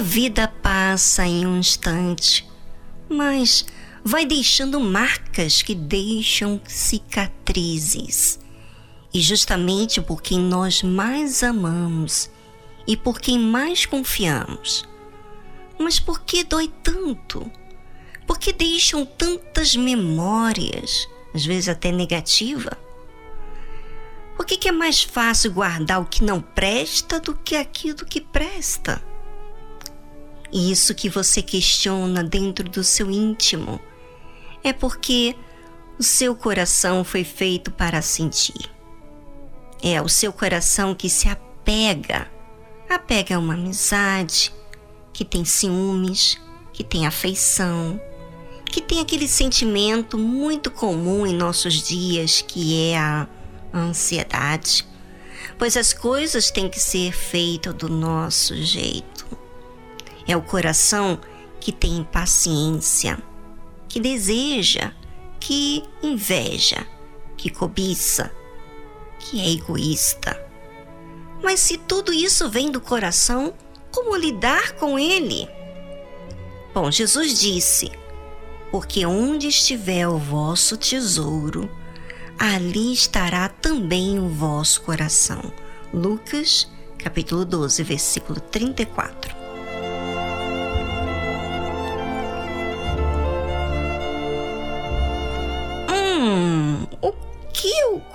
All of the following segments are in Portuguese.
A vida passa em um instante, mas vai deixando marcas que deixam cicatrizes. E justamente por quem nós mais amamos e por quem mais confiamos. Mas por que dói tanto? Por que deixam tantas memórias, às vezes até negativa? Por que, que é mais fácil guardar o que não presta do que aquilo que presta? E isso que você questiona dentro do seu íntimo é porque o seu coração foi feito para sentir. É o seu coração que se apega, apega a uma amizade, que tem ciúmes, que tem afeição, que tem aquele sentimento muito comum em nossos dias que é a ansiedade. Pois as coisas têm que ser feitas do nosso jeito. É o coração que tem impaciência que deseja, que inveja, que cobiça, que é egoísta. Mas se tudo isso vem do coração, como lidar com ele? Bom, Jesus disse: Porque onde estiver o vosso tesouro, ali estará também o vosso coração. Lucas, capítulo 12, versículo 34.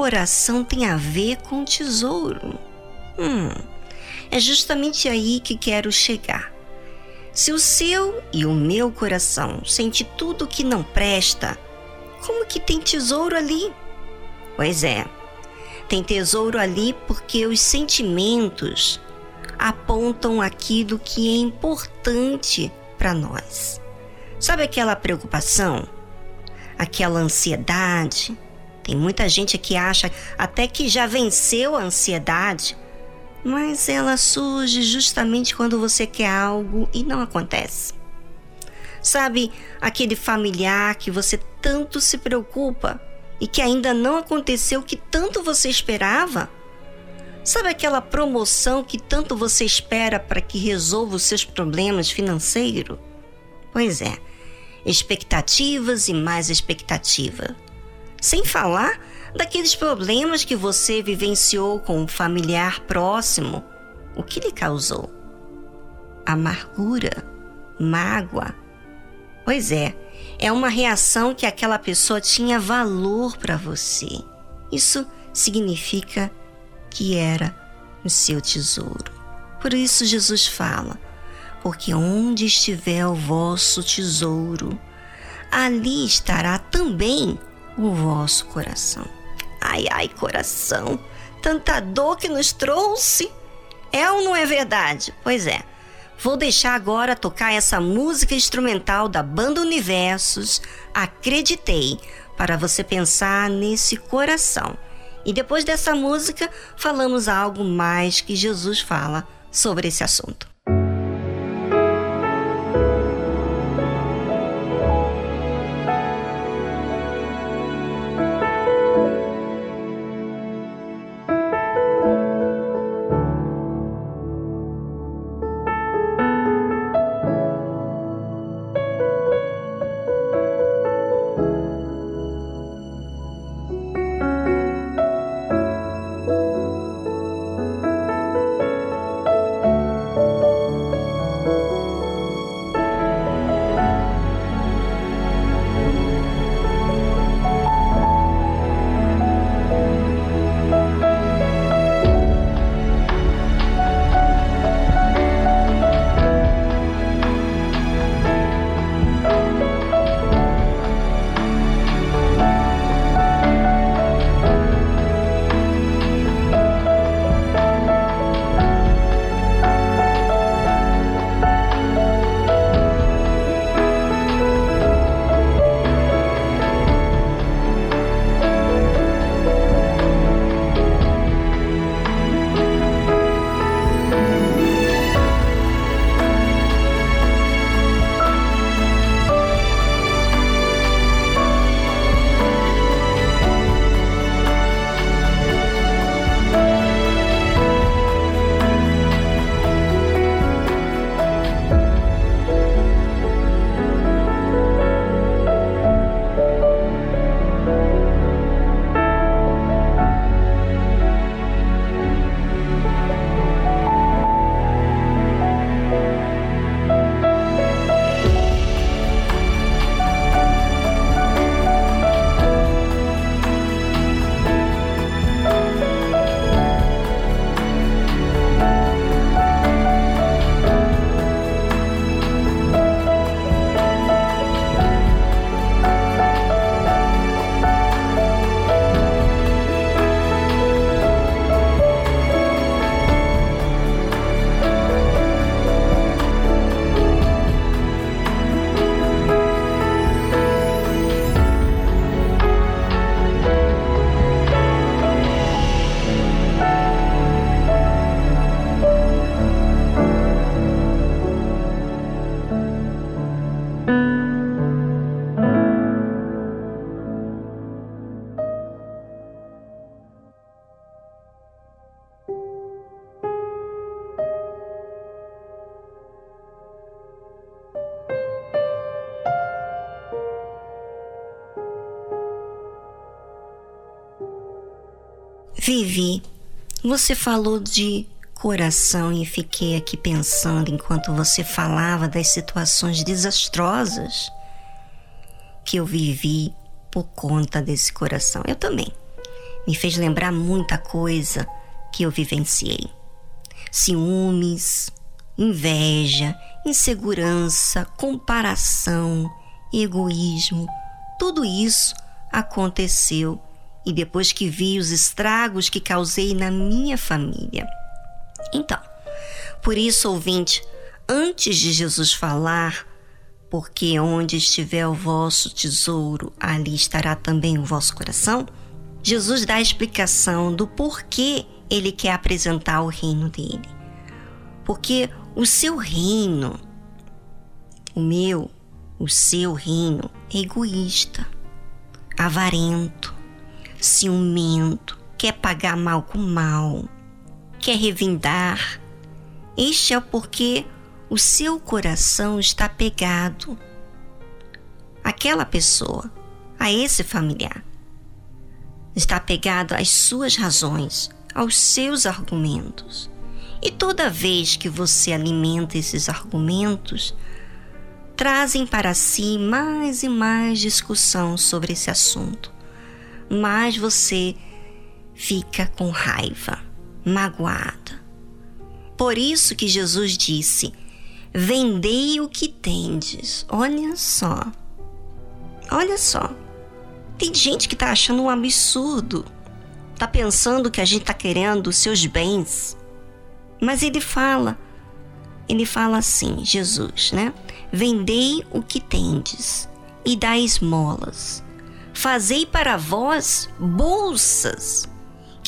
Coração tem a ver com tesouro? Hum, é justamente aí que quero chegar. Se o seu e o meu coração sente tudo que não presta, como que tem tesouro ali? Pois é, tem tesouro ali porque os sentimentos apontam aquilo que é importante para nós. Sabe aquela preocupação? Aquela ansiedade? Tem muita gente que acha até que já venceu a ansiedade, mas ela surge justamente quando você quer algo e não acontece. Sabe aquele familiar que você tanto se preocupa e que ainda não aconteceu o que tanto você esperava? Sabe aquela promoção que tanto você espera para que resolva os seus problemas financeiros? Pois é, expectativas e mais expectativa. Sem falar daqueles problemas que você vivenciou com um familiar próximo. O que lhe causou? Amargura, mágoa. Pois é, é uma reação que aquela pessoa tinha valor para você. Isso significa que era o seu tesouro. Por isso Jesus fala: porque onde estiver o vosso tesouro, ali estará também o vosso coração. Ai, ai, coração, tanta dor que nos trouxe. É ou não é verdade? Pois é. Vou deixar agora tocar essa música instrumental da banda Universos, Acreditei, para você pensar nesse coração. E depois dessa música, falamos algo mais que Jesus fala sobre esse assunto. Vivi, você falou de coração e fiquei aqui pensando enquanto você falava das situações desastrosas que eu vivi por conta desse coração. Eu também. Me fez lembrar muita coisa que eu vivenciei. Ciúmes, inveja, insegurança, comparação, egoísmo, tudo isso aconteceu e depois que vi os estragos que causei na minha família. Então, por isso, ouvinte, antes de Jesus falar, porque onde estiver o vosso tesouro, ali estará também o vosso coração, Jesus dá a explicação do porquê ele quer apresentar o reino dele. Porque o seu reino, o meu, o seu reino, é egoísta, avarento, ciumento, quer pagar mal com mal, quer revindar. Este é o porquê o seu coração está pegado àquela pessoa, a esse familiar. Está pegado às suas razões, aos seus argumentos. E toda vez que você alimenta esses argumentos, trazem para si mais e mais discussão sobre esse assunto mais você fica com raiva, magoada. Por isso que Jesus disse: Vendei o que tendes. Olha só. Olha só. Tem gente que tá achando um absurdo. Tá pensando que a gente tá querendo seus bens. Mas ele fala, ele fala assim, Jesus, né? Vendei o que tendes e dai esmolas Fazei para vós bolsas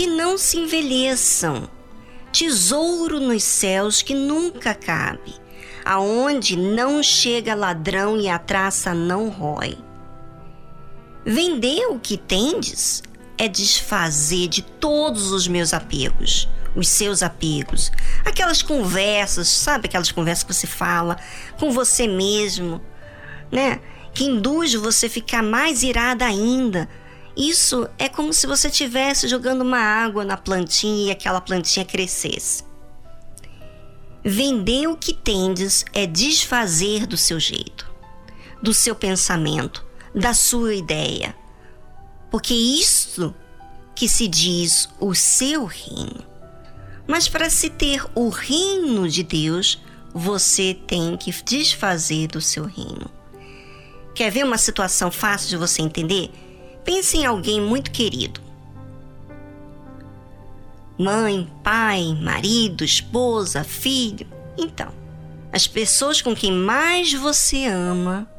que não se envelheçam, tesouro nos céus que nunca cabe, aonde não chega ladrão e a traça não rói. Vender o que tendes é desfazer de todos os meus apegos, os seus apegos, aquelas conversas, sabe aquelas conversas que você fala com você mesmo, né? que induz você a ficar mais irada ainda. Isso é como se você estivesse jogando uma água na plantinha e aquela plantinha crescesse. Vender o que tendes é desfazer do seu jeito, do seu pensamento, da sua ideia. Porque isto que se diz o seu reino. Mas para se ter o reino de Deus, você tem que desfazer do seu reino. Quer ver uma situação fácil de você entender? Pense em alguém muito querido. Mãe, pai, marido, esposa, filho. Então, as pessoas com quem mais você ama,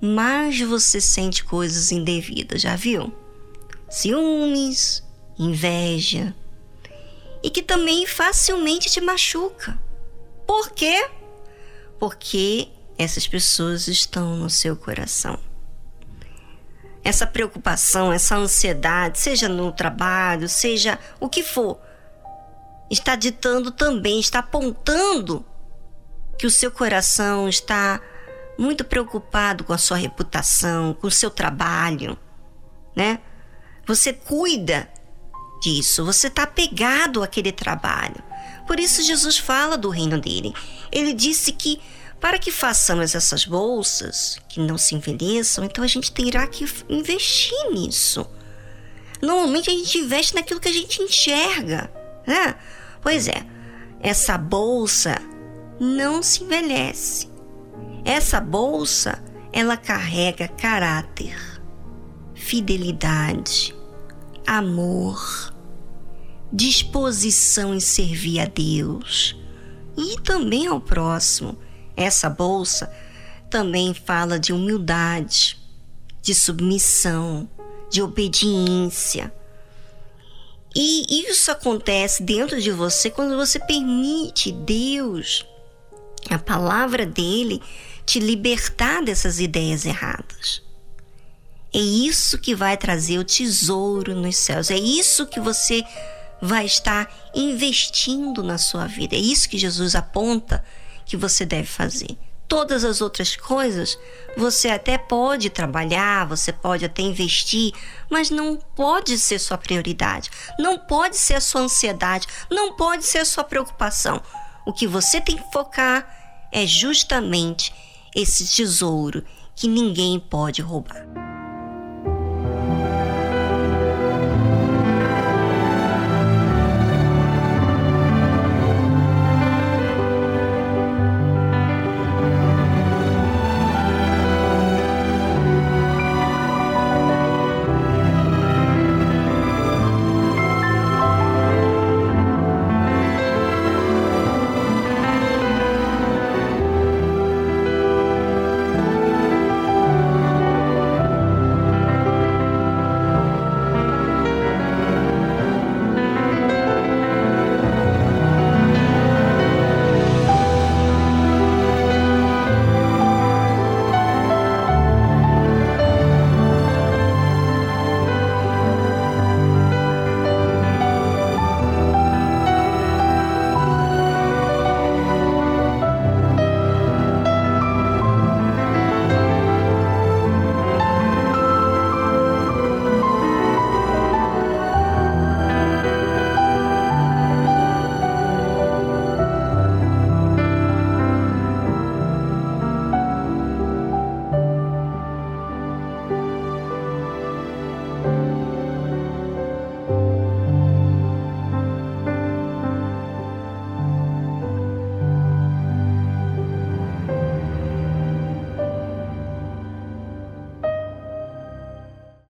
mais você sente coisas indevidas, já viu? Ciúmes, inveja. E que também facilmente te machuca. Por quê? Porque essas pessoas estão no seu coração. Essa preocupação, essa ansiedade, seja no trabalho, seja o que for, está ditando também, está apontando que o seu coração está muito preocupado com a sua reputação, com o seu trabalho, né? Você cuida disso, você está apegado àquele trabalho. Por isso Jesus fala do reino dele. Ele disse que para que façamos essas bolsas que não se envelheçam, então a gente terá que investir nisso. Normalmente a gente investe naquilo que a gente enxerga, né? Pois é, essa bolsa não se envelhece. Essa bolsa, ela carrega caráter, fidelidade, amor, disposição em servir a Deus e também ao próximo. Essa bolsa também fala de humildade, de submissão, de obediência. E isso acontece dentro de você quando você permite Deus, a palavra dele, te libertar dessas ideias erradas. É isso que vai trazer o tesouro nos céus. É isso que você vai estar investindo na sua vida. É isso que Jesus aponta que você deve fazer. Todas as outras coisas você até pode trabalhar, você pode até investir, mas não pode ser sua prioridade, não pode ser a sua ansiedade, não pode ser a sua preocupação. O que você tem que focar é justamente esse tesouro que ninguém pode roubar.